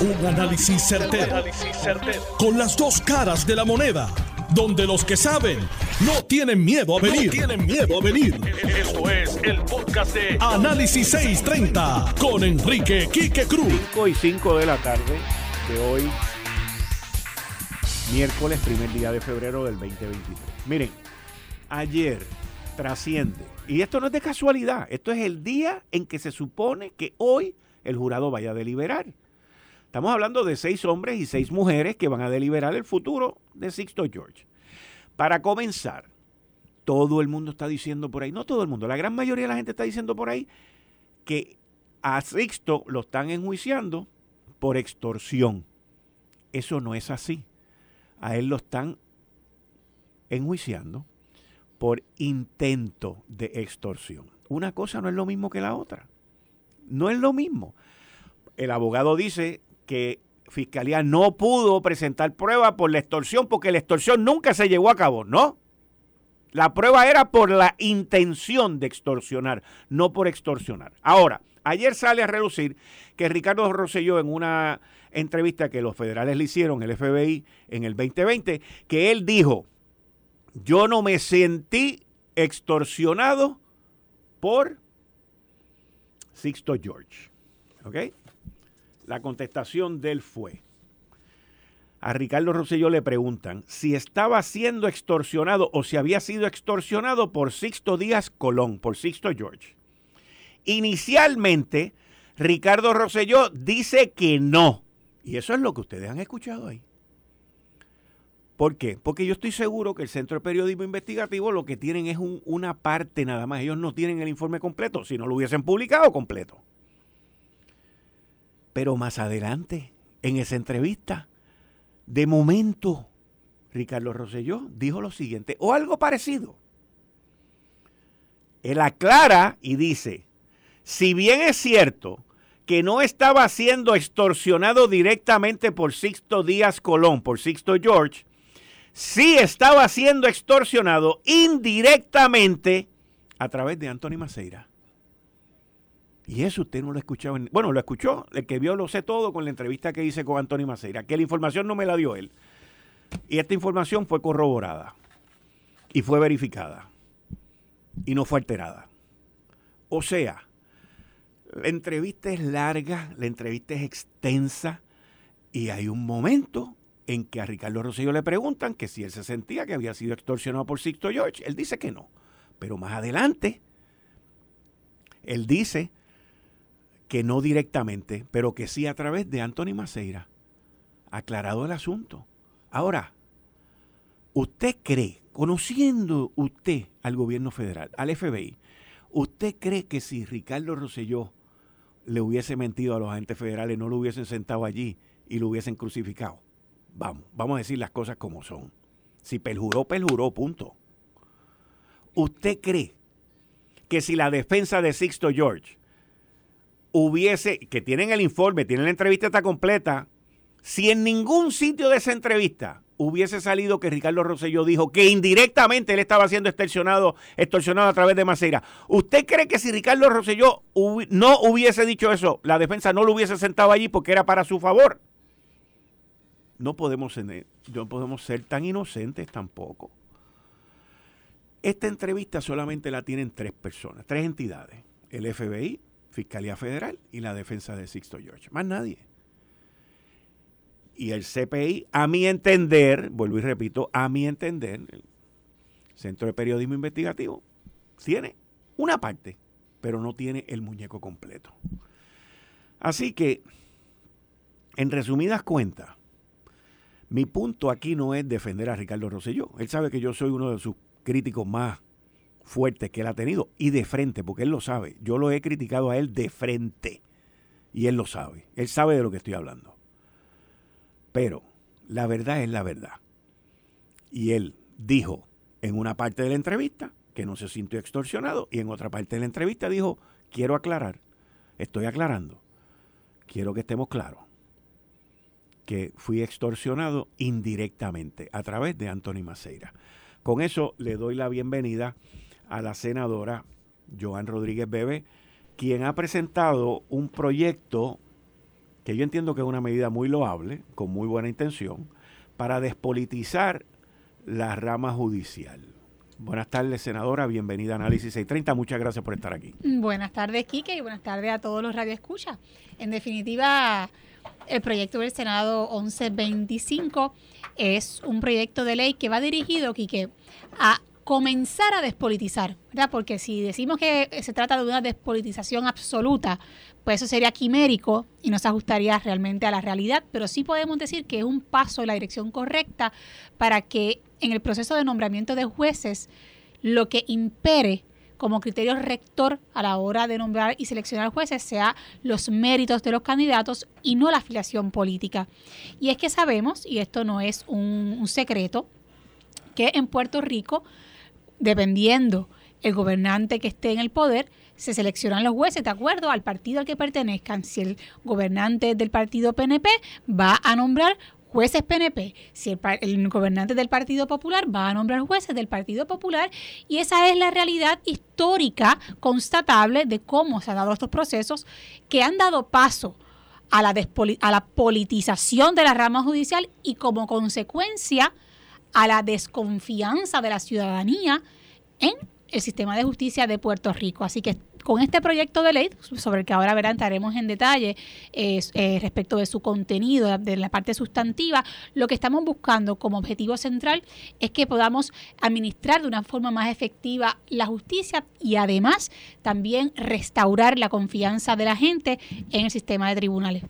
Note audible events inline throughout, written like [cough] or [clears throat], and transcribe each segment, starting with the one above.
Un análisis certero, Con las dos caras de la moneda. Donde los que saben no tienen miedo a venir. tienen miedo a venir. Esto es el podcast de Análisis 630 con Enrique Quique Cruz. 5 y 5 de la tarde de hoy, miércoles, primer día de febrero del 2023. Miren, ayer trasciende, y esto no es de casualidad, esto es el día en que se supone que hoy el jurado vaya a deliberar. Estamos hablando de seis hombres y seis mujeres que van a deliberar el futuro de Sixto George. Para comenzar, todo el mundo está diciendo por ahí, no todo el mundo, la gran mayoría de la gente está diciendo por ahí que a Sixto lo están enjuiciando por extorsión. Eso no es así. A él lo están enjuiciando por intento de extorsión. Una cosa no es lo mismo que la otra. No es lo mismo. El abogado dice que Fiscalía no pudo presentar prueba por la extorsión porque la extorsión nunca se llevó a cabo, ¿no? La prueba era por la intención de extorsionar, no por extorsionar. Ahora, ayer sale a relucir que Ricardo Rosselló en una entrevista que los federales le hicieron, el FBI, en el 2020, que él dijo, yo no me sentí extorsionado por Sixto George. ¿Ok? La contestación de él fue, a Ricardo Rosselló le preguntan si estaba siendo extorsionado o si había sido extorsionado por Sixto Díaz Colón, por Sixto George. Inicialmente, Ricardo Rosselló dice que no. Y eso es lo que ustedes han escuchado ahí. ¿Por qué? Porque yo estoy seguro que el Centro de Periodismo Investigativo lo que tienen es una parte nada más. Ellos no tienen el informe completo, si no lo hubiesen publicado completo. Pero más adelante, en esa entrevista, de momento, Ricardo Rosselló dijo lo siguiente, o algo parecido. Él aclara y dice, si bien es cierto que no estaba siendo extorsionado directamente por Sixto Díaz Colón, por Sixto George, sí estaba siendo extorsionado indirectamente a través de Anthony Maceira. Y eso usted no lo escuchaba. bueno, lo escuchó, el que vio lo sé todo con la entrevista que hice con Antonio Maceira, que la información no me la dio él. Y esta información fue corroborada y fue verificada y no fue alterada. O sea, la entrevista es larga, la entrevista es extensa y hay un momento en que a Ricardo Rosselló le preguntan que si él se sentía que había sido extorsionado por Sixto George. Él dice que no. Pero más adelante, él dice que no directamente, pero que sí a través de Anthony Maceira. Aclarado el asunto. Ahora, ¿usted cree, conociendo usted al gobierno federal, al FBI, ¿usted cree que si Ricardo Rosselló le hubiese mentido a los agentes federales, no lo hubiesen sentado allí y lo hubiesen crucificado? Vamos, vamos a decir las cosas como son. Si perjuró, perjuró, punto. ¿Usted cree que si la defensa de Sixto George hubiese, que tienen el informe, tienen la entrevista está completa, si en ningún sitio de esa entrevista hubiese salido que Ricardo Rosselló dijo que indirectamente él estaba siendo extorsionado, extorsionado a través de Maceira. ¿Usted cree que si Ricardo Rosselló no hubiese dicho eso, la defensa no lo hubiese sentado allí porque era para su favor? No podemos, no podemos ser tan inocentes tampoco. Esta entrevista solamente la tienen tres personas, tres entidades. El FBI, Fiscalía Federal y la defensa de Sixto George. Más nadie. Y el CPI, a mi entender, vuelvo y repito, a mi entender, el Centro de Periodismo Investigativo tiene una parte, pero no tiene el muñeco completo. Así que, en resumidas cuentas, mi punto aquí no es defender a Ricardo Rosselló. Él sabe que yo soy uno de sus críticos más fuertes que él ha tenido y de frente, porque él lo sabe. Yo lo he criticado a él de frente y él lo sabe. Él sabe de lo que estoy hablando. Pero la verdad es la verdad. Y él dijo en una parte de la entrevista que no se sintió extorsionado y en otra parte de la entrevista dijo, quiero aclarar, estoy aclarando, quiero que estemos claros que fui extorsionado indirectamente a través de Anthony Maceira. Con eso le doy la bienvenida a la senadora Joan Rodríguez Bebe, quien ha presentado un proyecto que yo entiendo que es una medida muy loable, con muy buena intención, para despolitizar la rama judicial. Buenas tardes, senadora. Bienvenida a Análisis 630. Muchas gracias por estar aquí. Buenas tardes, Quique, y buenas tardes a todos los radioescuchas. En definitiva, el proyecto del Senado 1125 es un proyecto de ley que va dirigido, Quique, a comenzar a despolitizar, ¿verdad? Porque si decimos que se trata de una despolitización absoluta, pues eso sería quimérico y no se ajustaría realmente a la realidad, pero sí podemos decir que es un paso en la dirección correcta para que en el proceso de nombramiento de jueces lo que impere como criterio rector a la hora de nombrar y seleccionar jueces sea los méritos de los candidatos y no la afiliación política. Y es que sabemos, y esto no es un, un secreto, que en Puerto Rico, dependiendo el gobernante que esté en el poder, se seleccionan los jueces de acuerdo al partido al que pertenezcan. Si el gobernante del partido PNP va a nombrar jueces PNP. Si el, gobernante del Partido Popular va a nombrar jueces del Partido Popular y esa es la realidad histórica constatable de cómo se han dado estos procesos que han dado paso a la, a la politización de la rama judicial y como consecuencia a la desconfianza de la ciudadanía en el sistema de justicia de Puerto Rico. Así que con este proyecto de ley, sobre el que ahora verán, entraremos en detalle eh, respecto de su contenido, de la parte sustantiva, lo que estamos buscando como objetivo central es que podamos administrar de una forma más efectiva la justicia y además también restaurar la confianza de la gente en el sistema de tribunales.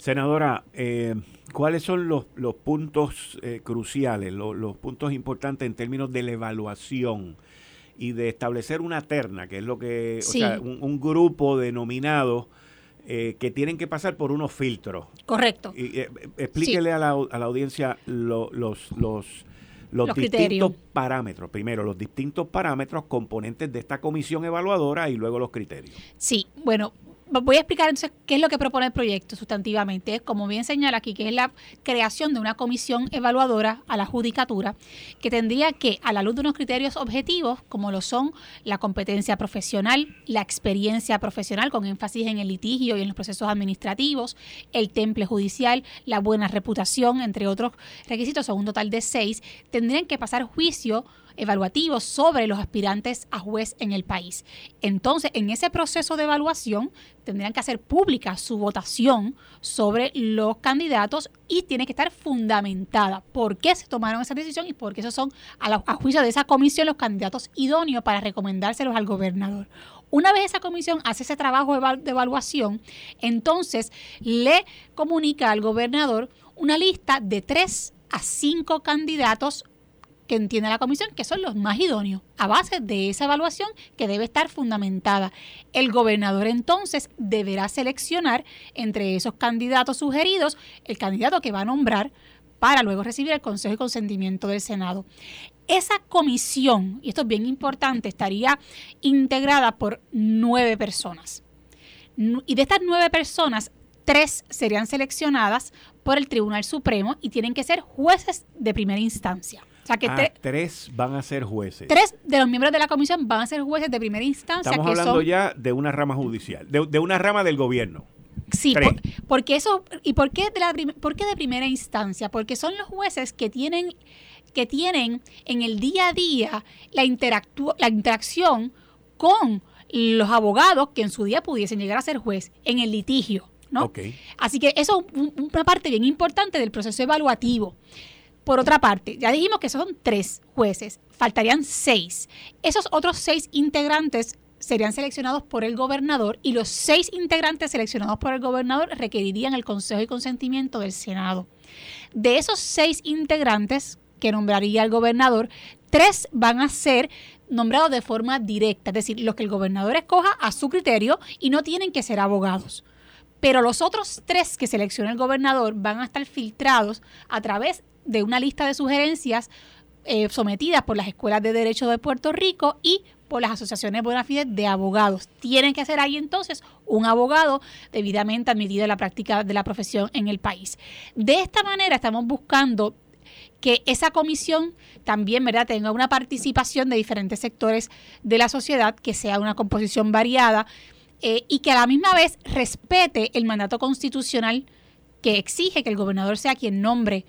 Senadora, eh, ¿cuáles son los, puntos eh, cruciales, los puntos importantes en términos de la evaluación? y de establecer una terna, que es lo que, o sea, un, grupo de nominados eh, que tienen que pasar por unos filtros. Correcto. Y, eh, explíquele a, la, a, la, audiencia los, los, los, distintos parámetros. Primero, los distintos parámetros componentes de esta comisión evaluadora y luego los criterios. Sí, bueno, voy a explicar entonces qué es lo que propone el proyecto sustantivamente. Como bien señala aquí, que es la creación de una comisión evaluadora a la judicatura que tendría que, a la luz de unos criterios objetivos, como lo son la competencia profesional, la experiencia profesional con énfasis en el litigio y en los procesos administrativos, el temple judicial, la buena reputación, entre otros requisitos, son un total de seis, tendrían que pasar juicio evaluativos sobre los aspirantes a juez en el país. Entonces, en ese proceso de evaluación tendrían que hacer pública su votación sobre los candidatos y tiene que estar fundamentada por qué se tomaron esa decisión y por qué esos son, a, juicio de esa comisión, los candidatos idóneos para recomendárselos al gobernador. Una vez esa comisión hace ese trabajo de evaluación, entonces le comunica al gobernador una lista de tres a cinco candidatos que entiende la comisión que son los más idóneos, a base de esa evaluación que debe estar fundamentada. El gobernador entonces deberá seleccionar entre esos candidatos sugeridos el candidato que va a nombrar para luego recibir el consejo y consentimiento del Senado. Esa comisión, y esto es bien importante, estaría integrada por nueve personas. Y de estas nueve personas, tres serían seleccionadas por el Tribunal Supremo y tienen que ser jueces de primera instancia. Ah, tres van a ser jueces. Tres de los miembros de la comisión van a ser jueces de primera instancia. Estamos hablando ya de una rama judicial, de, una rama del gobierno. Sí, porque eso, ¿y por qué, de la, por qué de primera instancia? Porque son los jueces que tienen, que tienen en el día a día la, la interacción con los abogados que en su día pudiesen llegar a ser juez en el litigio. ¿no? Así que eso es una parte bien importante del proceso evaluativo. Por otra parte, ya dijimos que son tres jueces, faltarían seis. Esos otros seis integrantes serían seleccionados por el gobernador y los seis integrantes seleccionados por el gobernador requerirían el consejo y consentimiento del Senado. De esos seis integrantes que nombraría el gobernador, tres van a ser nombrados de forma directa, es decir, los que el gobernador escoja a su criterio y no tienen que ser abogados. Pero los otros tres que selecciona el gobernador van a estar filtrados a través de una lista de sugerencias eh, sometidas por las escuelas de derecho de Puerto Rico y por las asociaciones bona de abogados. Tienen que ser ahí entonces un abogado debidamente admitido en la práctica de la profesión en el país. De esta manera estamos buscando que esa comisión también ¿verdad? tenga una participación de diferentes sectores de la sociedad, que sea una composición variada eh, y que a la misma vez respete el mandato constitucional que exige que el gobernador sea quien nombre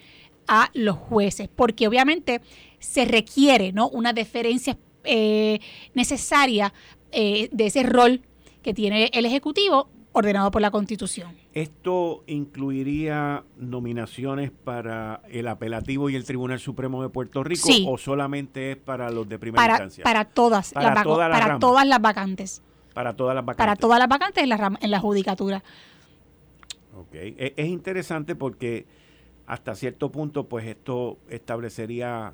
a los jueces, porque obviamente se requiere ¿no? una deferencia eh, necesaria eh, de ese rol que tiene el Ejecutivo ordenado por la Constitución. ¿Esto incluiría nominaciones para el apelativo y el Tribunal Supremo de Puerto Rico o solamente es para los de primera instancia? Para todas, para, las, todas, para todas las vacantes. Para todas las vacantes. Para todas las vacantes en la, en la judicatura. Ok, e, es interesante porque hasta cierto punto pues esto establecería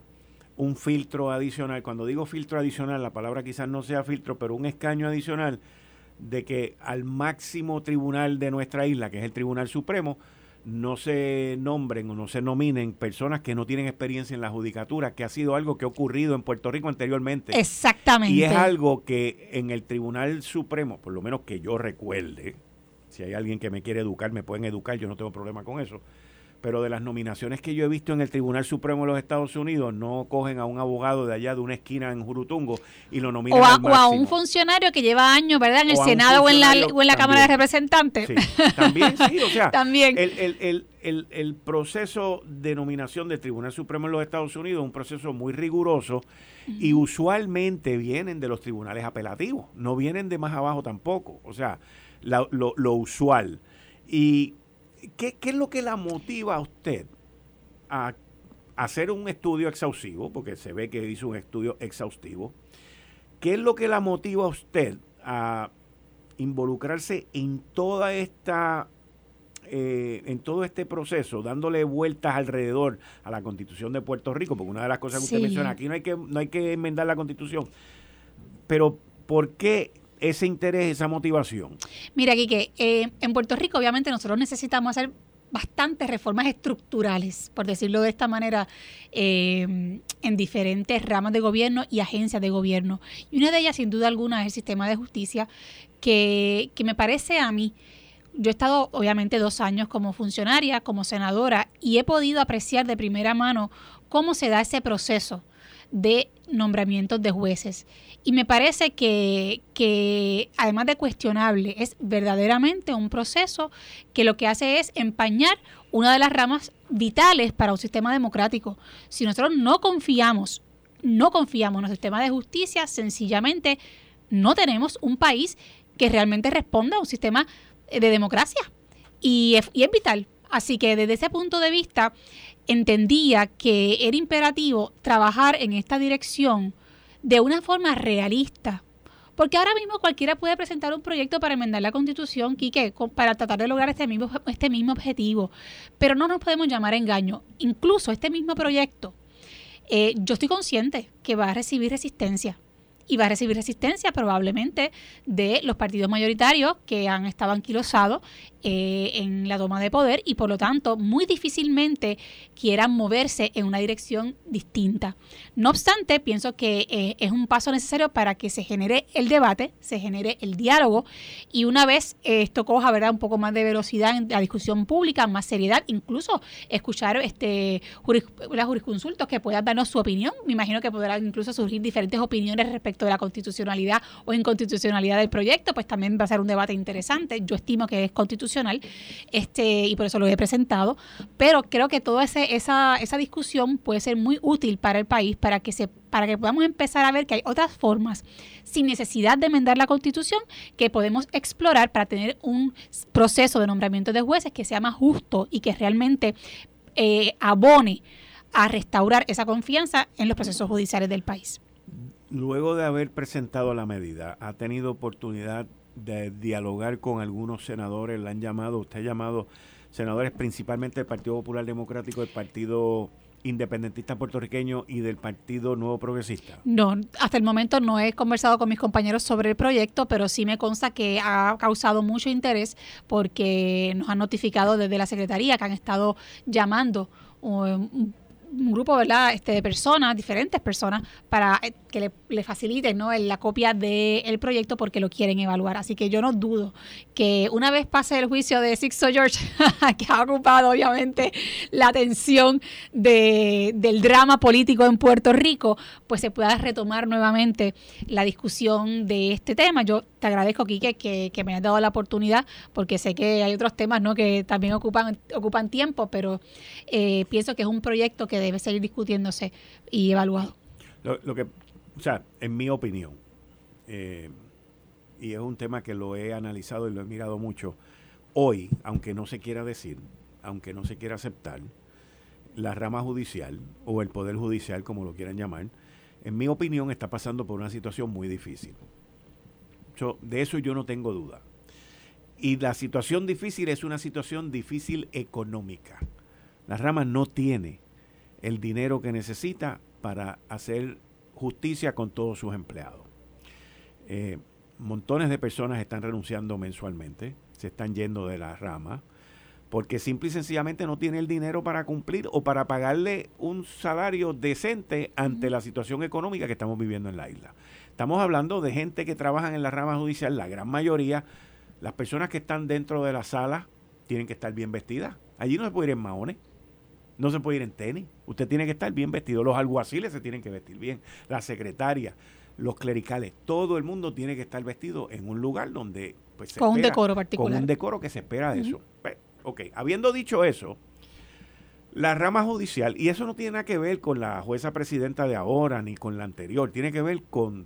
un filtro adicional. Cuando digo filtro adicional, la palabra quizás no sea filtro, pero un escaño adicional de que al máximo tribunal de nuestra isla, que es el Tribunal Supremo, no se nombren o no se nominen personas que no tienen experiencia en la judicatura, que ha sido algo que ha ocurrido en Puerto Rico anteriormente. Exactamente. Y es algo que en el Tribunal Supremo, por lo menos que yo recuerde, si hay alguien que me quiere educar, me pueden educar, yo no tengo problema con eso pero de las nominaciones que yo he visto en el Tribunal Supremo de los Estados Unidos, no cogen a un abogado de allá de una esquina en Jurutungo y lo nominan o a, al o a un funcionario que lleva años, ¿verdad? En el Senado o en la, o en la Cámara de Representantes. También, sí, o sea, [laughs] también. El, el, el, el, proceso de nominación del Tribunal Supremo de los Estados Unidos es un proceso muy riguroso y usualmente vienen de los tribunales apelativos, no vienen de más abajo tampoco, o sea, lo, lo usual. Y ¿qué, es lo que la motiva a usted a hacer un estudio exhaustivo? Porque se ve que hizo un estudio exhaustivo. ¿Qué es lo que la motiva a usted a involucrarse en toda esta eh, en todo este proceso, dándole vueltas alrededor a la constitución de Puerto Rico, porque una de las cosas que usted menciona, aquí no hay que, no hay que enmendar la constitución, pero ¿por qué ese interés, esa motivación? Mira, Quique, eh, en Puerto Rico obviamente nosotros necesitamos hacer bastantes reformas estructurales, por decirlo de esta manera, eh, en diferentes ramas de gobierno y agencias de gobierno. Y una de ellas, sin duda alguna, es el sistema de justicia, que, que me parece a mí, yo he estado obviamente dos años como funcionaria, como senadora, y he podido apreciar de primera mano cómo se da ese proceso de nombramientos de jueces. Y me parece que, que, además de cuestionable, es verdaderamente un proceso que lo que hace es empañar una de las ramas vitales para un sistema democrático. Si nosotros no confiamos, no confiamos en el sistema de justicia, sencillamente no tenemos un país que realmente responda a un sistema de democracia. Y es, y es vital. Así que desde ese punto de vista entendía que era imperativo trabajar en esta dirección de una forma realista. Porque ahora mismo cualquiera puede presentar un proyecto para enmendar la constitución, Quique, para tratar de lograr este mismo, este mismo objetivo. Pero no nos podemos llamar engaño. Incluso este mismo proyecto, eh, yo estoy consciente que va a recibir resistencia y va a recibir resistencia probablemente de los partidos mayoritarios que han estado anquilosados eh, en la toma de poder y por lo tanto muy difícilmente quieran moverse en una dirección distinta. No obstante, pienso que eh, es un paso necesario para que se genere el debate, se genere el diálogo y una vez esto coja ¿verdad? un poco más de velocidad en la discusión pública, más seriedad, incluso escuchar este las jurisconsultos que puedan darnos su opinión. Me imagino que podrán incluso surgir diferentes opiniones respecto de la constitucionalidad o inconstitucionalidad del proyecto, pues también va a ser un debate interesante. Yo estimo que es constitucional este y por eso lo he presentado, pero creo que toda esa, esa discusión puede ser muy útil para el país para que se para que podamos empezar a ver que hay otras formas sin necesidad de enmendar la constitución que podemos explorar para tener un proceso de nombramiento de jueces que sea más justo y que realmente eh, abone a restaurar esa confianza en los procesos judiciales del país luego de haber presentado la medida, ha tenido oportunidad de dialogar con algunos senadores, le han llamado, usted ha llamado senadores principalmente del Partido Popular Democrático, del Partido Independentista Puertorriqueño y del Partido Nuevo Progresista? No, hasta el momento no he conversado con mis compañeros sobre el proyecto, pero sí me consta que ha causado mucho interés porque nos han notificado desde la Secretaría que han estado llamando um, un grupo ¿verdad? Este, de personas, diferentes personas, para eh, que le, faciliten ¿no? la copia del proyecto porque lo quieren evaluar. Así que yo no dudo que una vez pase el juicio de Sixto George, [laughs] que ha ocupado obviamente la atención de, del drama político en Puerto Rico, pues se pueda retomar nuevamente la discusión de este tema. Yo te agradezco, Quique, que, me hayas dado la oportunidad, porque sé que hay otros temas ¿no? que también ocupan, tiempo, pero eh, pienso que es un proyecto que debe seguir discutiéndose y evaluado. Lo, que, o sea, en mi opinión, eh, y es un tema que lo he analizado y lo he mirado mucho, hoy, aunque no se quiera decir, aunque no se quiera aceptar, la rama judicial o el poder judicial, como lo quieran llamar, en mi opinión está pasando por una situación muy difícil de eso yo no tengo duda. Y la situación difícil es una situación difícil económica. La rama no tiene el dinero que necesita para hacer justicia con todos sus empleados. Eh, montones de personas están renunciando mensualmente, se están yendo de la rama, porque simple y sencillamente no tiene el dinero para cumplir o para pagarle un salario decente ante la situación económica que estamos viviendo en la isla. Estamos hablando de gente que trabaja en la rama judicial, la gran mayoría, las personas que están dentro de la sala tienen que estar bien vestidas. Allí no se puede ir en maones, no se puede ir en tenis. Usted tiene que estar bien vestido. Los alguaciles se tienen que vestir bien, la secretaria, los clericales, todo el mundo tiene que estar vestido en un lugar donde pues, con un decoro particular. Con un decoro que se espera de eso. Pues, ok, habiendo dicho eso, la rama judicial, y eso no tiene nada que ver con la jueza presidenta de ahora ni con la anterior, tiene que ver con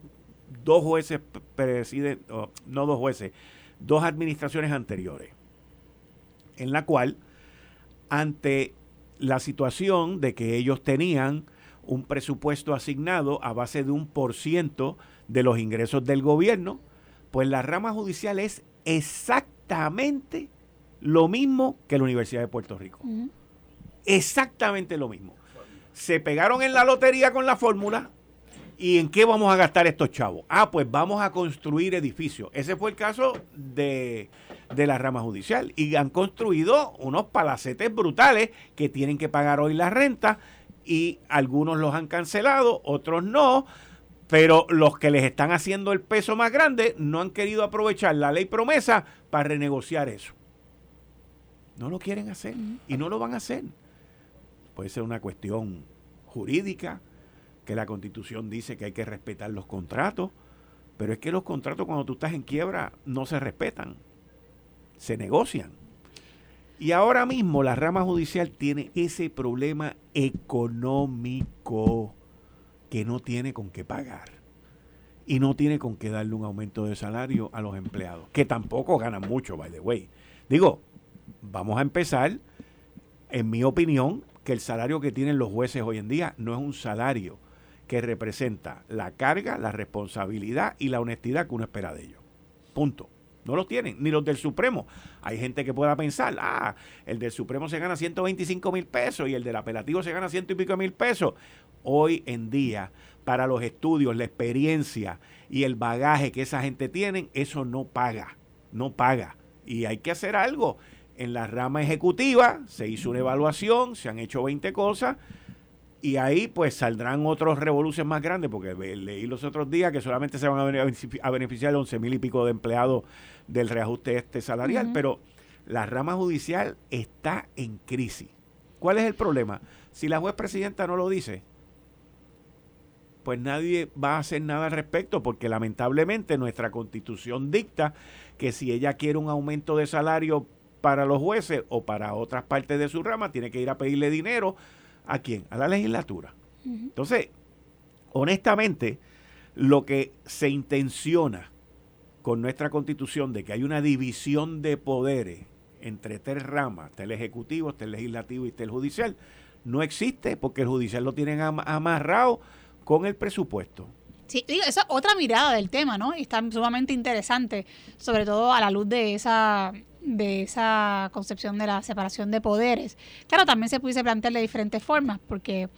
dos jueces presiden, no dos jueces, dos administraciones anteriores, en la cual, ante la situación de que ellos tenían un presupuesto asignado a base de un por ciento de los ingresos del gobierno, pues la rama judicial es exactamente lo mismo que la Universidad de Puerto Rico. Exactamente lo mismo. Se pegaron en la lotería con la fórmula, ¿Y en qué vamos a gastar estos chavos? Ah, pues vamos a construir edificios. Ese fue el caso de, la rama judicial. Y han construido unos palacetes brutales que tienen que pagar hoy la renta y algunos los han cancelado, otros no. Pero los que les están haciendo el peso más grande no han querido aprovechar la ley promesa para renegociar eso. No lo quieren hacer y no lo van a hacer. Puede ser una cuestión jurídica, que la constitución dice que hay que respetar los contratos, pero es que los contratos cuando tú estás en quiebra no se respetan, se negocian. Y ahora mismo la rama judicial tiene ese problema económico que no tiene con qué pagar. Y no tiene con qué darle un aumento de salario a los empleados, que tampoco ganan mucho, by the way. Digo, vamos a empezar, en mi opinión, que el salario que tienen los jueces hoy en día no es un salario que representa la carga, la responsabilidad y la honestidad que uno espera de ellos. Punto. No los tienen, ni los del Supremo. Hay gente que pueda pensar, ah, el del Supremo se gana 125 mil pesos y el del apelativo se gana ciento y pico mil pesos. Hoy en día, para los estudios, la experiencia y el bagaje que esa gente tiene, eso no paga, no paga. Y hay que hacer algo. En la rama ejecutiva se hizo una evaluación, se han hecho 20 cosas, y ahí pues saldrán otros revoluciones más grandes, porque leí los otros días que solamente se van a beneficiar 11 mil y pico de empleados del reajuste este salarial, pero la rama judicial está en crisis. ¿Cuál es el problema? Si la juez presidenta no lo dice, pues nadie va a hacer nada al respecto, porque lamentablemente nuestra constitución dicta que si ella quiere un aumento de salario para los jueces o para otras partes de su rama, tiene que ir a pedirle dinero ¿A quién? A la legislatura. Entonces, honestamente, lo que se intenciona con nuestra constitución de que hay una división de poderes entre tres ramas, el ejecutivo, el legislativo y el judicial, no existe porque el judicial lo tienen amarrado con el presupuesto. Sí, digo, esa es otra mirada del tema, ¿no? Y está sumamente interesante, sobre todo a la luz de esa de esa concepción de la separación de poderes. Claro, también se pudiese plantear de diferentes formas, porque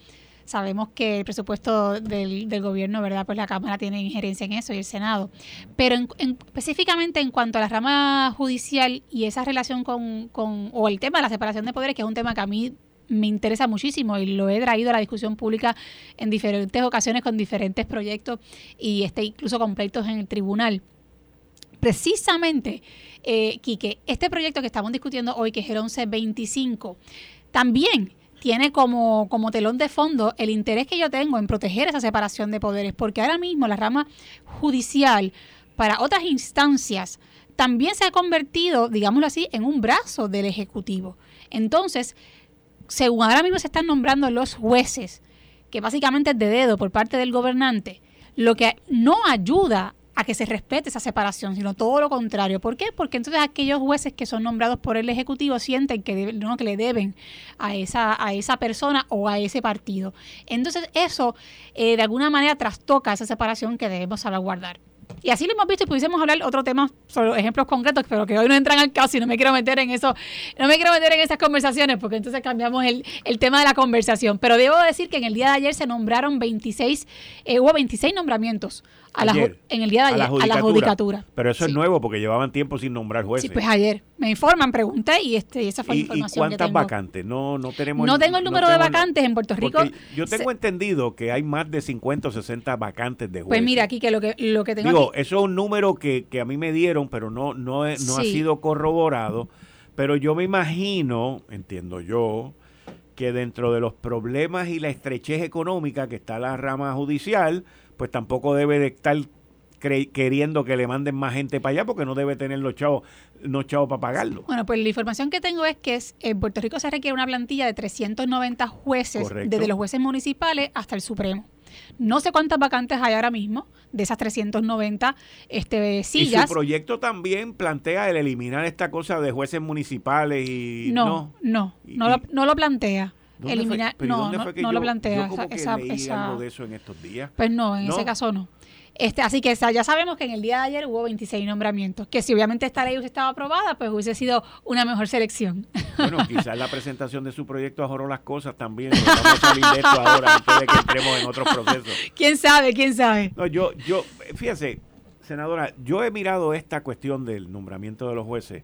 sabemos que el presupuesto del, del, gobierno, ¿verdad? Pues la Cámara tiene injerencia en eso y el Senado. Pero específicamente en cuanto a la rama judicial y esa relación con, con, o el tema de la separación de poderes, que es un tema que a mí me interesa muchísimo y lo he traído a la discusión pública en diferentes ocasiones con diferentes proyectos y este, incluso con pleitos en el tribunal precisamente, eh, Quique, este proyecto que estamos discutiendo hoy, que es el 1125, también tiene como, como telón de fondo el interés que yo tengo en proteger esa separación de poderes, porque ahora mismo la rama judicial para otras instancias, también se ha convertido, digámoslo así, en un brazo del Ejecutivo. Entonces, según ahora mismo se están nombrando los jueces, que básicamente es de dedo por parte del gobernante, lo que no ayuda a que se respete esa separación, sino todo lo contrario. ¿Por qué? Porque entonces aquellos jueces que son nombrados por el Ejecutivo sienten que, no, que le deben a esa, a esa persona o a ese partido. Entonces eso eh, de alguna manera trastoca esa separación que debemos salvaguardar. Y así lo hemos visto y pudiésemos hablar otro tema sobre ejemplos concretos, pero que hoy no entran al caso y no me quiero meter en eso, no me quiero meter en esas conversaciones porque entonces cambiamos el, tema de la conversación. Pero debo decir que en el día de ayer se nombraron 26, eh, hubo 26 nombramientos a la, en el día de ayer a la, judicatura. Pero eso es nuevo porque llevaban tiempo sin nombrar jueces. Sí, pues ayer me informan, pregunté y este esa fue la información ¿Y cuántas vacantes? No no tenemos No tengo el número de vacantes en Puerto Rico. Yo tengo entendido que hay más de 50 o 60 vacantes de jueces. Pues mira, aquí que lo que lo que tengo Digo, eso es un número que, a mí me dieron, pero no no no ha sido corroborado, pero yo me imagino, entiendo yo, que dentro de los problemas y la estrechez económica que está la rama judicial, pues tampoco debe de estar queriendo que le manden más gente para allá porque no debe tener los chavos, los chavos para pagarlo. Bueno, pues la información que tengo es que en Puerto Rico se requiere una plantilla de 390 jueces, desde los jueces municipales hasta el Supremo. No sé cuántas vacantes hay ahora mismo de esas 390 este, sillas. Y su proyecto también plantea el eliminar esta cosa de jueces municipales y no, no, no, no, lo, no lo plantea eliminar. no, no, lo plantea. esa, esa, de eso en estos días. Pues no, en ese caso no. Este, así que ya sabemos que en el día de ayer hubo 26 nombramientos, que si obviamente esta ley hubiese estado aprobada, pues hubiese sido una mejor selección. Bueno, [laughs] quizás la presentación de su proyecto ajoró las cosas también. Vamos a salir de esto ahora antes de que entremos en otros procesos. ¿Quién sabe? ¿Quién sabe? No, yo, yo, fíjese, senadora, yo he mirado esta cuestión del nombramiento de los jueces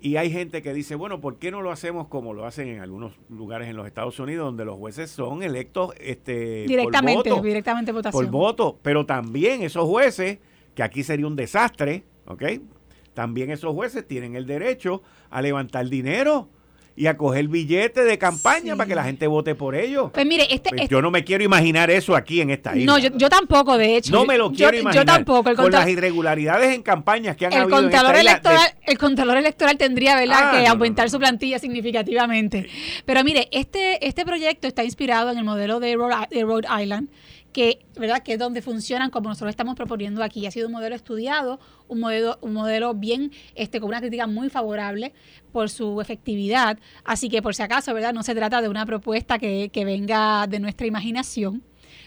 y hay gente que dice, bueno, ¿por qué no lo hacemos como lo hacen en algunos lugares en los Estados Unidos, donde los jueces son electos este, directamente, por voto, directamente votación. Por voto, pero también esos jueces, que aquí sería un desastre, ¿ok? También esos jueces tienen el derecho a levantar dinero y a coger billetes de campaña para que la gente vote por ellos. Pues mire, este, pues yo no me quiero imaginar eso aquí en esta isla. No, yo, tampoco, de hecho. No me lo quiero imaginar. Yo tampoco. El con las irregularidades en campañas que han habido en esta electoral, El Contralor Electoral tendría, ¿verdad?, ah, que aumentar su plantilla significativamente. Pero mire, este, este proyecto está inspirado en el modelo de Rhode Island, que, ¿verdad? que es donde funcionan como nosotros estamos proponiendo aquí. Ha sido un modelo estudiado, un modelo, un modelo bien, este, con una crítica muy favorable por su efectividad. Así que por si acaso, ¿verdad? No se trata de una propuesta que, que venga de nuestra imaginación,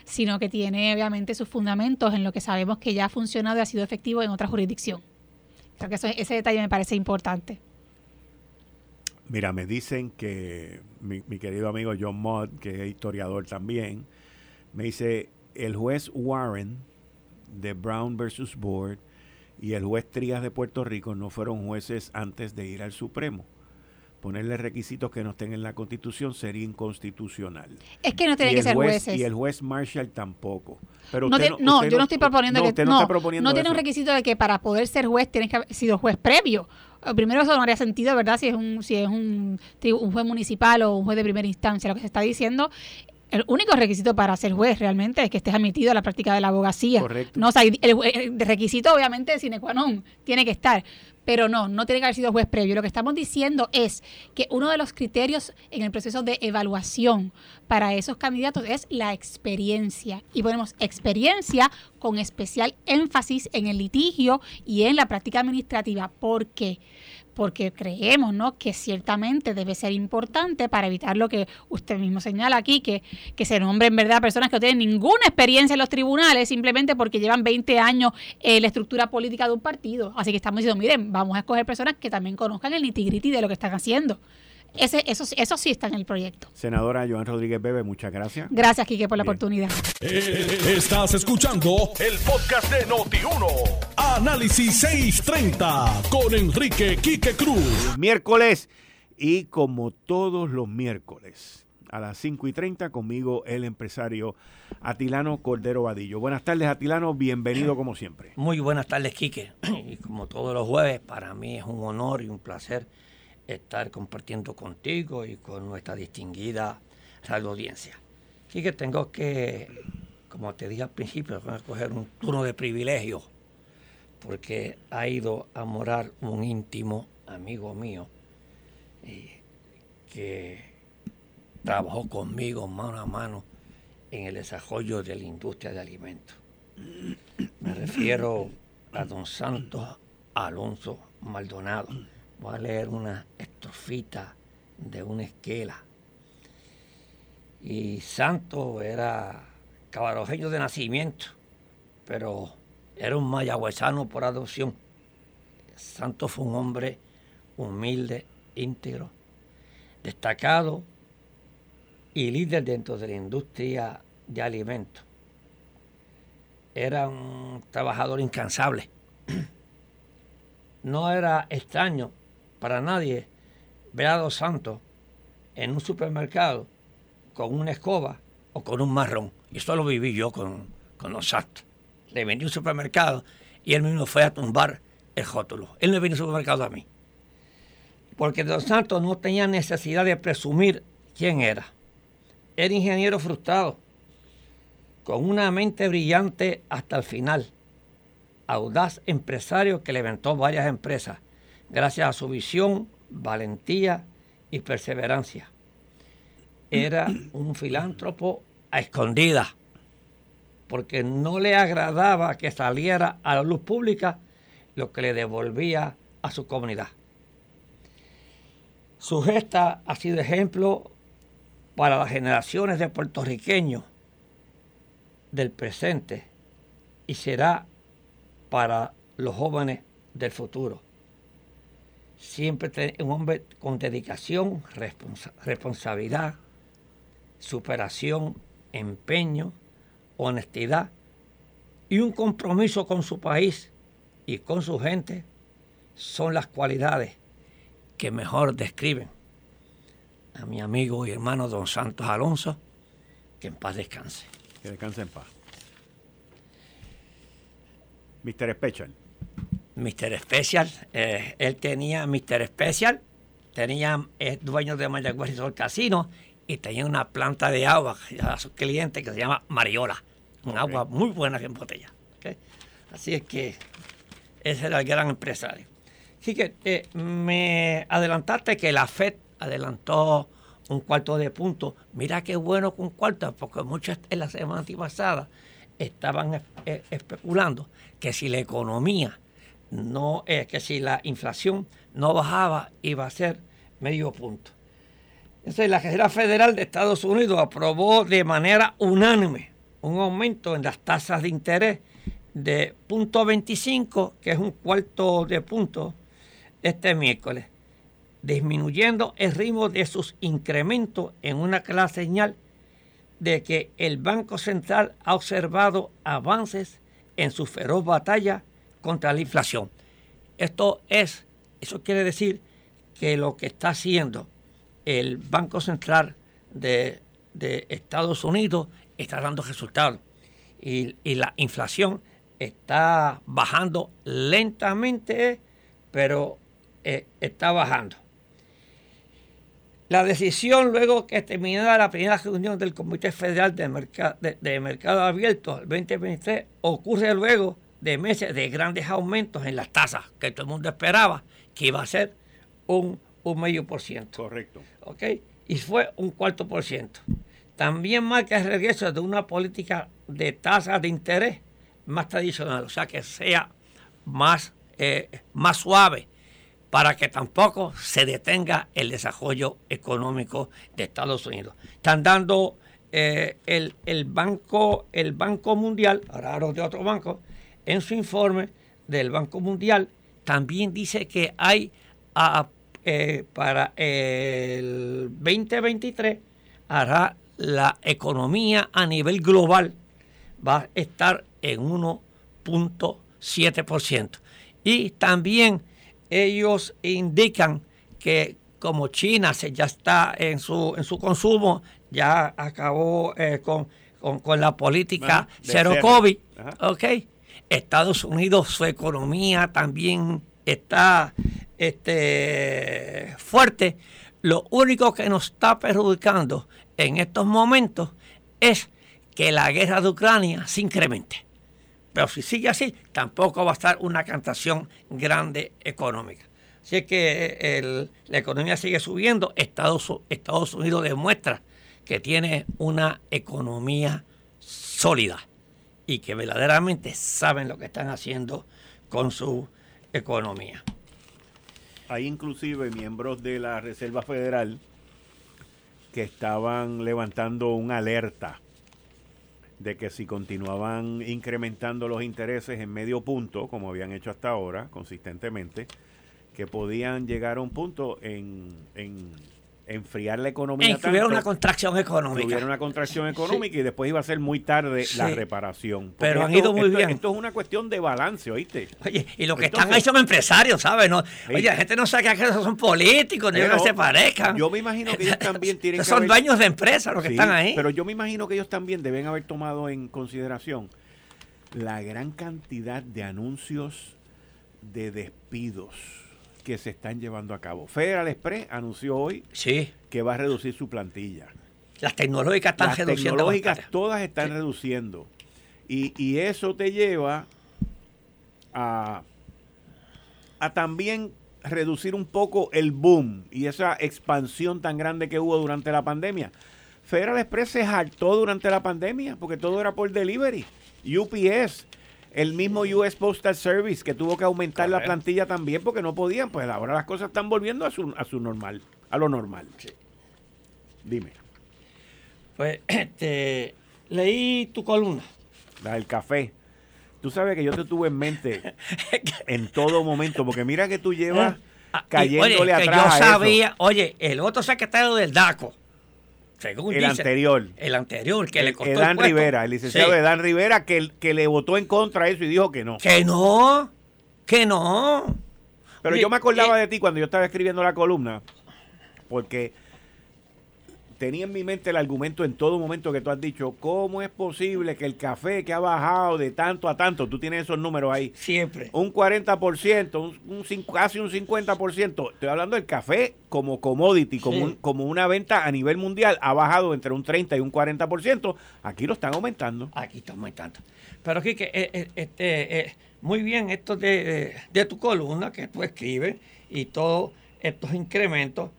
sino que tiene obviamente sus fundamentos en lo que sabemos que ya ha funcionado y ha sido efectivo en otra jurisdicción. Creo que ese detalle me parece importante. Mira, me dicen que mi, mi querido amigo John Mott, que es historiador también, me dice, el juez Warren de Brown versus Board y el juez Trías de Puerto Rico no fueron jueces antes de ir al Supremo. Ponerle requisitos que no estén en la Constitución sería inconstitucional. Es que no tienen que ser jueces. Y el juez Marshall tampoco. Pero no, no, yo no estoy proponiendo que no, no tiene un requisito de que para poder ser juez tienes que haber sido juez previo. Primero eso no haría sentido, ¿verdad? Si es un si es un, un juez municipal o un juez de primera instancia. Lo que se está diciendo el único requisito para ser juez realmente es que estés admitido a la práctica de la abogacía. Correcto. No, el, requisito obviamente sine qua non tiene que estar, pero no, no tiene que haber sido juez previo. Lo que estamos diciendo es que uno de los criterios en el proceso de evaluación para esos candidatos es la experiencia. Y ponemos experiencia con especial énfasis en el litigio y en la práctica administrativa. ¿Por qué? porque creemos ¿no? que ciertamente debe ser importante para evitar lo que usted mismo señala aquí, que, que se nombren verdad personas que no tienen ninguna experiencia en los tribunales simplemente porque llevan 20 años en la estructura política de un partido. Así que estamos diciendo, miren, vamos a escoger personas que también conozcan el nitty de lo que están haciendo. Ese, eso, eso sí está en el proyecto. Senadora Joan Rodríguez Bebe, muchas gracias. Gracias, Quique, por la oportunidad. Eh, estás escuchando el podcast de Noti1. Análisis 630 con Enrique Quique Cruz. Miércoles y como todos los miércoles a las 5 y 30 conmigo el empresario Atilano Cordero Vadillo. Buenas tardes Atilano, bienvenido como siempre. Muy buenas tardes Quique. Y como todos los jueves, para mí es un honor y un placer estar compartiendo contigo y con nuestra distinguida radio audiencia. Así que tengo que, como te dije al principio, escoger un turno de privilegio porque ha ido a morar un íntimo amigo mío que trabajó conmigo mano a mano en el desarrollo de la industria de alimentos. Me refiero a don Santos Alonso Maldonado. Voy a leer una estrofita de una esquela. Y Santos era cabarojeño de nacimiento, pero era un mayagüezano por adopción. Santos fue un hombre humilde, íntegro, destacado y líder dentro de la industria de alimentos. Era un trabajador incansable. No era extraño para nadie ver a Dos Santos en un supermercado con una escoba o con un marrón. Y esto lo viví yo con, con Dos Santos. Le vendí un supermercado y él mismo fue a tumbar el rótulo. Él no vino al supermercado a mí. Porque Dos Santos no tenía necesidad de presumir quién era era ingeniero frustrado, con una mente brillante hasta el final, audaz empresario que levantó varias empresas, gracias a su visión, valentía y perseverancia. Era un filántropo a escondidas, porque no le agradaba que saliera a la luz pública lo que le devolvía a su comunidad. Su gesta ha sido ejemplo para las generaciones de puertorriqueños del presente y será para los jóvenes del futuro. Siempre un hombre con dedicación, responsabilidad, superación, empeño, honestidad y un compromiso con su país y con su gente son las cualidades que mejor describen a mi amigo y hermano don Santos Alonso, que en paz descanse. Que descanse en paz. Mr. Special. Mr. Special, eh, él tenía Mr. Special, tenía, es dueño de Mayagüez Resort Casino y tenía una planta de agua a sus clientes que se llama Mariola, un agua muy buena en botella. Así es que ese era el gran empresario. Así que eh, me adelantaste que la FED adelantó un cuarto de punto. Mira qué bueno con cuarto, porque muchos en la semana pasada estaban especulando que si la economía no es que si la inflación no bajaba iba a ser medio punto. Entonces la Reserva Federal de Estados Unidos aprobó de manera unánime un aumento en las tasas de interés de punto 25, que es un cuarto de punto, este miércoles disminuyendo el ritmo de sus incrementos en una clara señal de que el Banco Central ha observado avances en su feroz batalla contra la inflación. Esto es, eso quiere decir que lo que está haciendo el Banco Central de, Estados Unidos está dando resultados y, y la inflación está bajando lentamente, pero eh, está bajando. La decisión, luego que terminara la primera reunión del Comité Federal de, Mercado, Abierto el 2023, ocurre luego de meses de grandes aumentos en las tasas que todo el mundo esperaba que iba a ser un, medio por ciento. Correcto. ¿Ok? Y fue un cuarto por ciento. También marca el regreso de una política de tasas de interés más tradicional, o sea, que sea más, eh, más suave para que tampoco se detenga el desarrollo económico de Estados Unidos. Están dando eh, el, banco, el Banco Mundial, ahora de otro banco, en su informe del Banco Mundial, también dice que hay eh, para el 2023 hará la economía a nivel global va a estar en 1.7%. Y también ellos indican que como China se ya está en su, en su consumo, ya acabó eh, con, la política cero COVID, Estados Unidos, su economía también está este, fuerte. Lo único que nos está perjudicando en estos momentos es que la guerra de Ucrania se incremente. Pero si sigue así, tampoco va a estar una cantación grande económica. Así que la economía sigue subiendo. Estados, Estados Unidos demuestra que tiene una economía sólida y que verdaderamente saben lo que están haciendo con su economía. Hay inclusive miembros de la Reserva Federal estaban levantando una alerta de que si continuaban incrementando los intereses en medio punto, como habían hecho hasta ahora, consistentemente, que podían llegar a un punto en, en enfriar la economía. En hubiera una contracción económica. Hubiera una contracción económica y después iba a ser muy tarde la reparación. Pero han ido muy bien. Esto es una cuestión de balance, ¿oíste? Oye, y lo que están ahí son empresarios, ¿sabes? No, oye, la gente no sabe que esos son políticos, ni que se parezcan. Yo me imagino que ellos [laughs] también tienen Son dueños de empresas los que están ahí. Pero yo me imagino que ellos también deben haber tomado en consideración la gran cantidad de anuncios de despidos que se están llevando a cabo. Federal Express anunció hoy que va a reducir su plantilla. Las tecnológicas están Las tecnológicas todas están reduciendo. Y, eso te lleva a, a también reducir un poco el boom y esa expansión tan grande que hubo durante la pandemia. Federal Express se hartó durante la pandemia porque todo era por delivery. UPS, el mismo US Postal Service que tuvo que aumentar la plantilla también porque no podían, pues ahora las cosas están volviendo a su, a su normal, a lo normal. Dime. Pues [clears throat] este, leí tu columna. La del café. Tú sabes que yo te tuve en mente [laughs] en todo momento, porque mira que tú [laughs] llevas ah, cayéndole oye, atrás. yo sabía, oye, el otro secretario del DACO, el anterior. El anterior, que le costó Edan Rivera, el licenciado Edan Rivera, que, que le votó en contra de eso y dijo que no. Que no, que no. Pero yo me acordaba de ti cuando yo estaba escribiendo la columna, porque tenía en mi mente el argumento en todo momento que tú has dicho, ¿cómo es posible que el café que ha bajado de tanto a tanto, tú tienes esos números ahí? Siempre. Un 40%, un, casi un 50%. Estoy hablando del café como commodity, como, como una venta a nivel mundial, ha bajado entre un 30 y un 40%. Aquí lo están aumentando. Aquí está aumentando. Pero aquí que eh, eh, este, eh, muy bien esto de, de tu columna que tú escribes y todos estos incrementos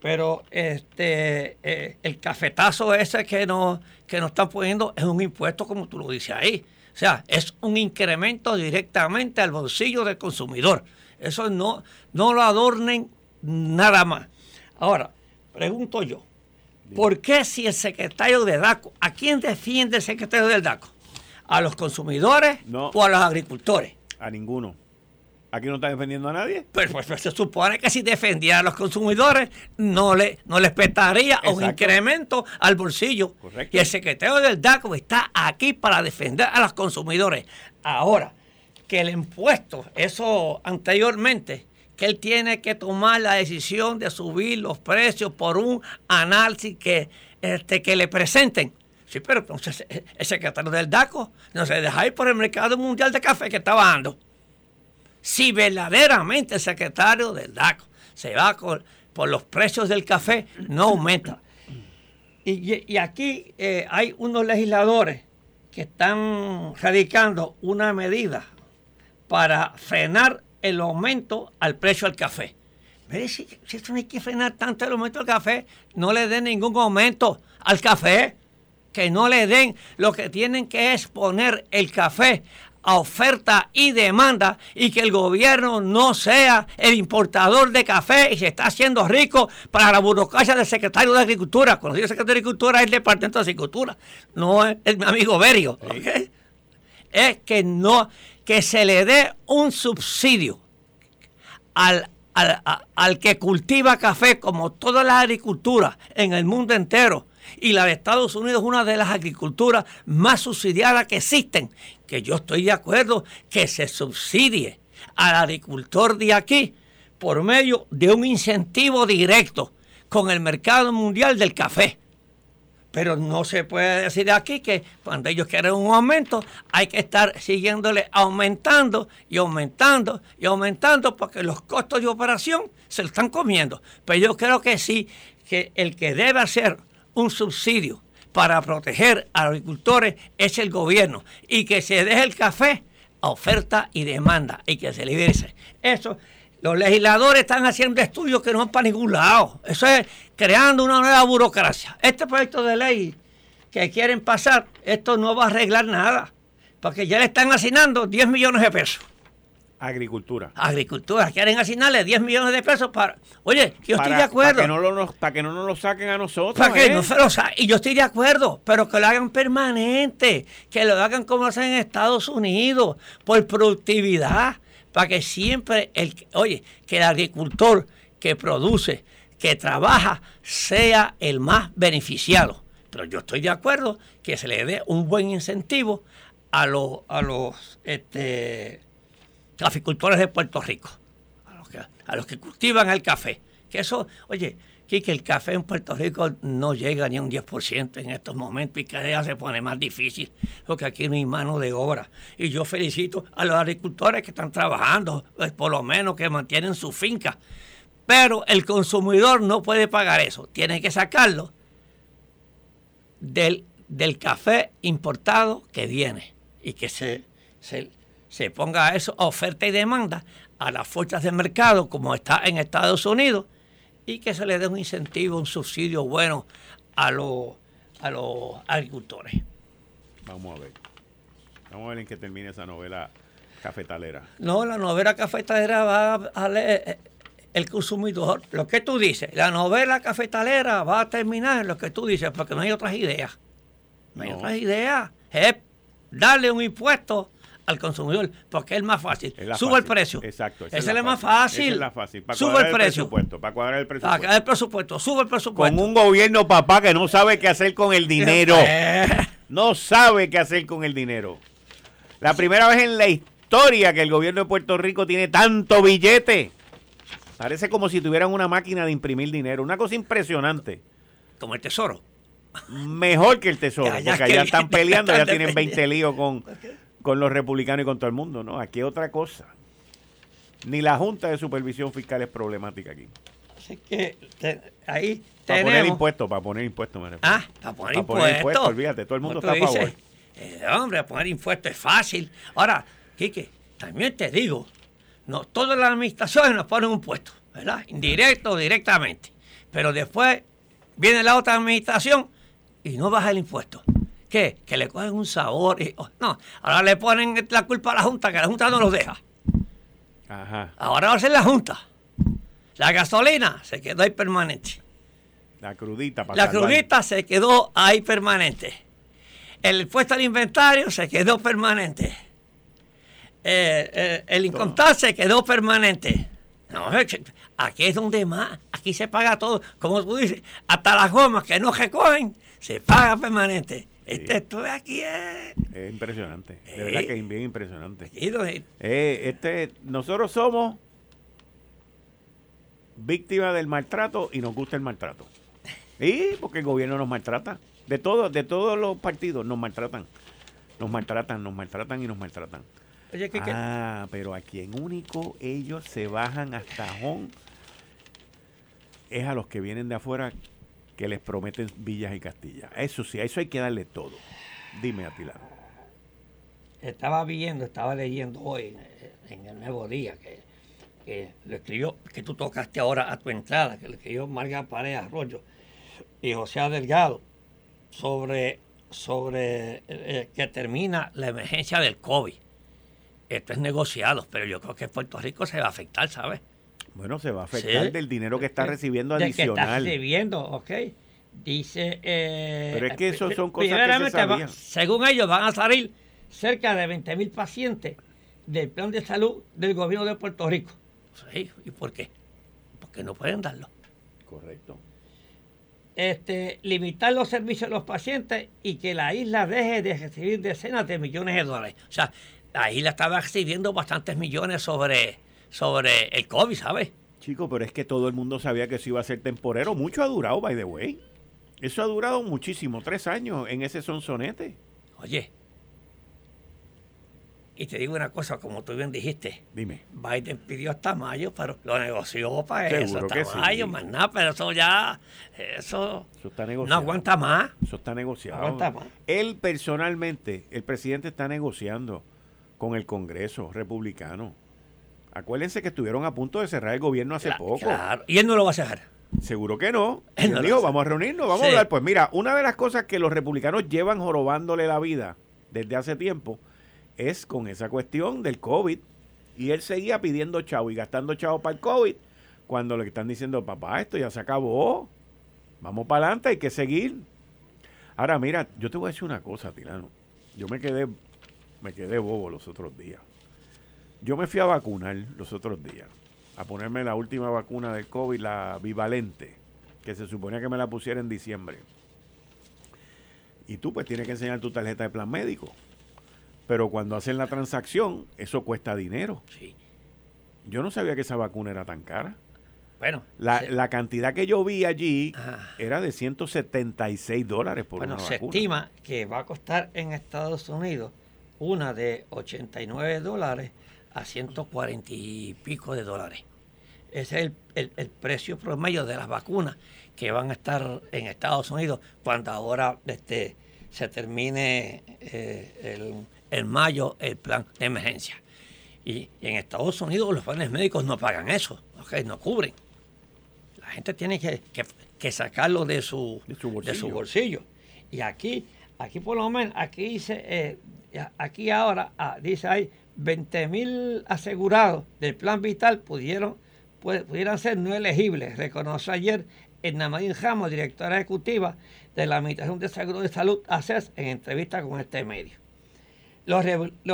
pero este eh, el cafetazo ese que nos, que nos están poniendo es un impuesto, como tú lo dices ahí. O sea, es un incremento directamente al bolsillo del consumidor. Eso no, no lo adornen nada más. Ahora, pregunto yo, ¿por qué si el secretario de DACO, ¿a quién defiende el secretario del DACO? ¿A los consumidores o a los agricultores? A ninguno. Aquí no está defendiendo a nadie. Pero pues, pues, se supone que si defendiera a los consumidores, no le no les petaría un incremento al bolsillo. Y el secretario del DACO está aquí para defender a los consumidores. Ahora, que el impuesto, eso anteriormente, que él tiene que tomar la decisión de subir los precios por un análisis que, este, que le presenten. Sí, pero entonces el secretario del DACO no se deja ir por el mercado mundial de café que está bajando si verdaderamente el secretario del DACO se va por los precios del café, no aumenta. Y, aquí eh, hay unos legisladores que están radicando una medida para frenar el aumento al precio del café. Si, si esto no hay que frenar tanto el aumento del café, no le den ningún aumento al café. Que no le den, lo que tienen que es poner el café a oferta y demanda y que el gobierno no sea el importador de café y se está haciendo rico para la burocracia del secretario de Agricultura. Cuando digo secretario de Agricultura es el Departamento de Agricultura, no es, mi amigo Berio. Es que no, que se le dé un subsidio al, al que cultiva café como toda la agricultura en el mundo entero y la de Estados Unidos es una de las agriculturas más subsidiadas que existen, que yo estoy de acuerdo que se subsidie al agricultor de aquí por medio de un incentivo directo con el mercado mundial del café. Pero no se puede decir aquí que cuando ellos quieren un aumento hay que estar siguiéndole aumentando y aumentando y aumentando porque los costos de operación se están comiendo. Pero yo creo que sí, que el que debe hacer un subsidio para proteger a los agricultores es el gobierno y que se deje el café oferta y demanda y que se libere. Eso, los legisladores están haciendo estudios que no van para ningún lado. Eso es creando una nueva burocracia. Este proyecto de ley que quieren pasar, esto no va a arreglar nada, porque ya le están asignando 10 millones de pesos. Agricultura. Agricultura, quieren asignarle 10 millones de pesos para... Oye, yo estoy de acuerdo. Para que, no lo, para que no nos lo saquen a nosotros. Para que ¿eh? no se lo Y yo estoy de acuerdo, pero que lo hagan permanente, que lo hagan como hacen en Estados Unidos, por productividad, para que siempre, el oye, que el agricultor que produce, que trabaja, sea el más beneficiado. Pero yo estoy de acuerdo que se le dé un buen incentivo a los, a los este, caficultores de Puerto Rico, a los, que, cultivan el café. Que eso, oye, que el café en Puerto Rico no llega ni a un 10% en estos momentos y cada día se pone más difícil, porque aquí no hay mano de obra. Y yo felicito a los agricultores que están trabajando, pues, por lo menos que mantienen su finca. Pero el consumidor no puede pagar eso, tiene que sacarlo del, del café importado que viene y que se, se, se ponga eso, oferta y demanda, a las fuerzas de mercado como está en Estados Unidos y que se le dé un incentivo, un subsidio bueno a los, a los agricultores. Vamos a ver. Vamos a ver en qué termina esa novela cafetalera. No, la novela cafetalera va a leer eh, el consumidor. Lo que tú dices, la novela cafetalera va a terminar en lo que tú dices, porque no hay otras ideas. No hay otras ideas. Es darle un impuesto al consumidor, porque es más fácil. Sube el precio. Exacto. Ese es, el más fácil. es la fácil. Sube el precio. para cuadrar el presupuesto. Para el presupuesto. Sube el presupuesto. Con un gobierno, papá, que no sabe qué hacer con el dinero. [laughs] no sabe qué hacer con el dinero. La primera vez en la historia que el gobierno de Puerto Rico tiene tanto billete. Parece como si tuvieran una máquina de imprimir dinero. Una cosa impresionante. Como el tesoro. Mejor que el tesoro, porque allá están peleando, ya tienen 20 líos con, con los republicanos y con todo el mundo, ¿no? Aquí otra cosa. Ni la Junta de Supervisión Fiscal es problemática aquí. Así que ahí para poner impuestos, para poner impuestos, me Ah, para poner impuestos. olvídate, todo el mundo está a favor. Eh, hombre, poner impuestos es fácil. Ahora, Quique, también te digo, no todas las administraciones nos ponen un puesto, ¿verdad? Indirecto o directamente. Pero después viene la otra administración y no baja el impuesto. ¿Qué? Que le cogen un sabor. Y, oh, no, ahora le ponen la culpa a la Junta, que la Junta no los deja. Ajá. Ahora va a ser la Junta. La gasolina se quedó ahí permanente. La crudita. Para la crudita se quedó ahí permanente. El impuesto al inventario se quedó permanente. Eh, eh, el incontar se quedó permanente. No, aquí es donde más, aquí se paga todo. Como tú dices, hasta las gomas que no recogen, se paga permanente. Este esto de aquí es... Es impresionante, de verdad que es bien impresionante. Eh, este, nosotros somos víctimas del maltrato y nos gusta el maltrato. [laughs] Y porque el gobierno nos maltrata. De todos, de todos los partidos nos maltratan. Nos maltratan, nos maltratan y nos maltratan. Oye, ¿qué, ah, pero aquí en único ellos se bajan hasta Jón. Es a los que vienen de afuera que les prometen villas y castillas. Eso sí, a eso hay que darle todo. Dime, Atilano. Estaba viendo, estaba leyendo hoy en, el Nuevo Día que, que, lo escribió, que tú tocaste ahora a tu entrada, que lo escribió Marga Paredes Arroyo y José Delgado sobre, sobre eh, eh, que termina la emergencia del COVID. Esto es negociado, pero yo creo que Puerto Rico se va a afectar, ¿sabes? Bueno, se va a afectar del dinero que está recibiendo adicional. que está recibiendo, ok. Dice... Eh, Pero es que eso son cosas que se sabían. según ellos, van a salir cerca de 20 mil pacientes del plan de salud del gobierno de Puerto Rico. Sí, ¿Y por qué? Porque no pueden darlo. Correcto. Este, limitar los servicios a los pacientes y que la isla deje de recibir decenas de millones de dólares. O sea, la isla estaba recibiendo bastantes millones sobre sobre el COVID, ¿sabes? Chico, pero es que todo el mundo sabía que eso iba a ser temporero. Mucho ha durado, by the way. Eso ha durado muchísimo, tres años en ese sonsonete. Oye, y te digo una cosa, como tú bien dijiste. Dime. Biden pidió hasta mayo, pero lo negoció para eso. Hasta mayo, más nada, pero eso ya. Eso, eso está negociado. No aguanta más. Eso está negociado. No aguanta más. Él personalmente, el presidente está negociando con el Congreso republicano. Acuérdense que estuvieron a punto de cerrar el gobierno hace poco. Claro. Y él no lo va a cerrar. Seguro que no. Él no dijo, vamos a reunirnos, vamos Sí. a hablar. Pues mira, una de las cosas que los republicanos llevan jorobándole la vida desde hace tiempo es con esa cuestión del COVID. Y él seguía pidiendo chavo y gastando chavo para el COVID cuando le están diciendo, papá, esto ya se acabó. Vamos para adelante, hay que seguir. Ahora, mira, yo te voy a decir una cosa, Tilano. Yo me quedé, me quedé bobo los otros días. Yo me fui a vacunar los otros días, a ponerme la última vacuna del COVID, la bivalente, que se suponía que me la pusiera en diciembre. Y tú pues tienes que enseñar tu tarjeta de plan médico. Pero cuando hacen la transacción, eso cuesta dinero. Sí. Yo no sabía que esa vacuna era tan cara. Bueno, La, se- la cantidad que yo vi allí era de 176 dólares por bueno, una se vacuna. estima que va a costar en Estados Unidos una de 89 dólares a 140 y pico de dólares. Ese es el, el- el precio promedio de las vacunas que van a estar en Estados Unidos cuando ahora este, se termine eh, el- en mayo el plan de emergencia. Y, y en Estados Unidos los planes médicos no pagan eso, ¿ok? no cubren. La gente tiene que, que- que sacarlo de su, De su de su bolsillo. Y aquí, aquí por lo menos, aquí dice, eh, aquí ahora ah, dice hay 20 mil asegurados del plan vital pudieron, pu- pudieran ser no elegibles, reconoció ayer Namadín Ramos, directora ejecutiva de la Administración de Seguro de Salud, ACES, en entrevista con este medio. Los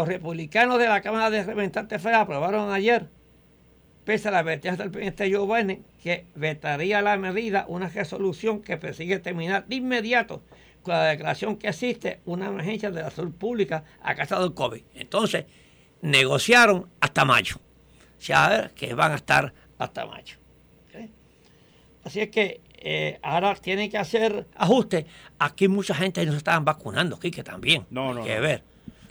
republicanos de la Cámara de Representantes Federal aprobaron ayer pese a la advertencia del presidente Joe Biden, que vetaría la medida una resolución que persigue terminar de inmediato con la declaración que existe una emergencia de la salud pública a causa del COVID. Entonces, negociaron hasta mayo. Sea, que van a estar hasta mayo. Así es que eh, ahora tienen que hacer ajustes. Aquí mucha gente no se estaban vacunando, aquí que también. No, hay no, que no. ver.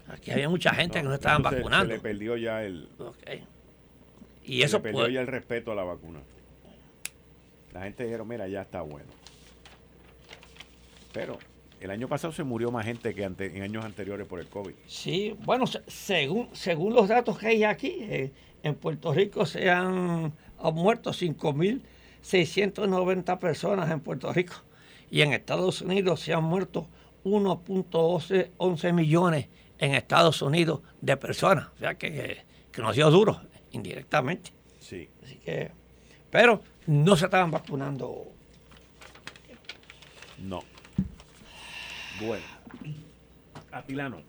Aquí había mucha gente que no se estaban se- vacunando. Se le perdió ya el, Ok. Y se eso le perdió puede- ya el respeto a la vacuna. La gente dijeron, mira, ya está bueno. Pero el año pasado se murió más gente que ante- en años anteriores por el COVID. Sí, bueno, se- según, según los datos que hay aquí, eh, en Puerto Rico se han, han muerto 5.690 personas en Puerto Rico y en Estados Unidos se han muerto 1.11 11 millones en Estados Unidos de personas. O sea que, que nos dio duro indirectamente. Sí. Así que, pero no se estaban vacunando. No. Bueno. Atilano,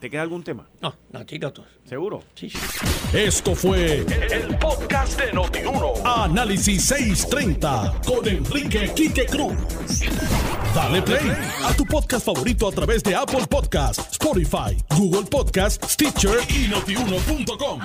¿te queda algún tema? No, no, todos. ¿Seguro? Sí, sí. Esto fue el podcast de Notiuno. Análisis 630 con Enrique Quique Cruz. Dale play a tu podcast favorito a través de Apple Podcasts, Spotify, Google Podcasts, Stitcher y notiuno.com.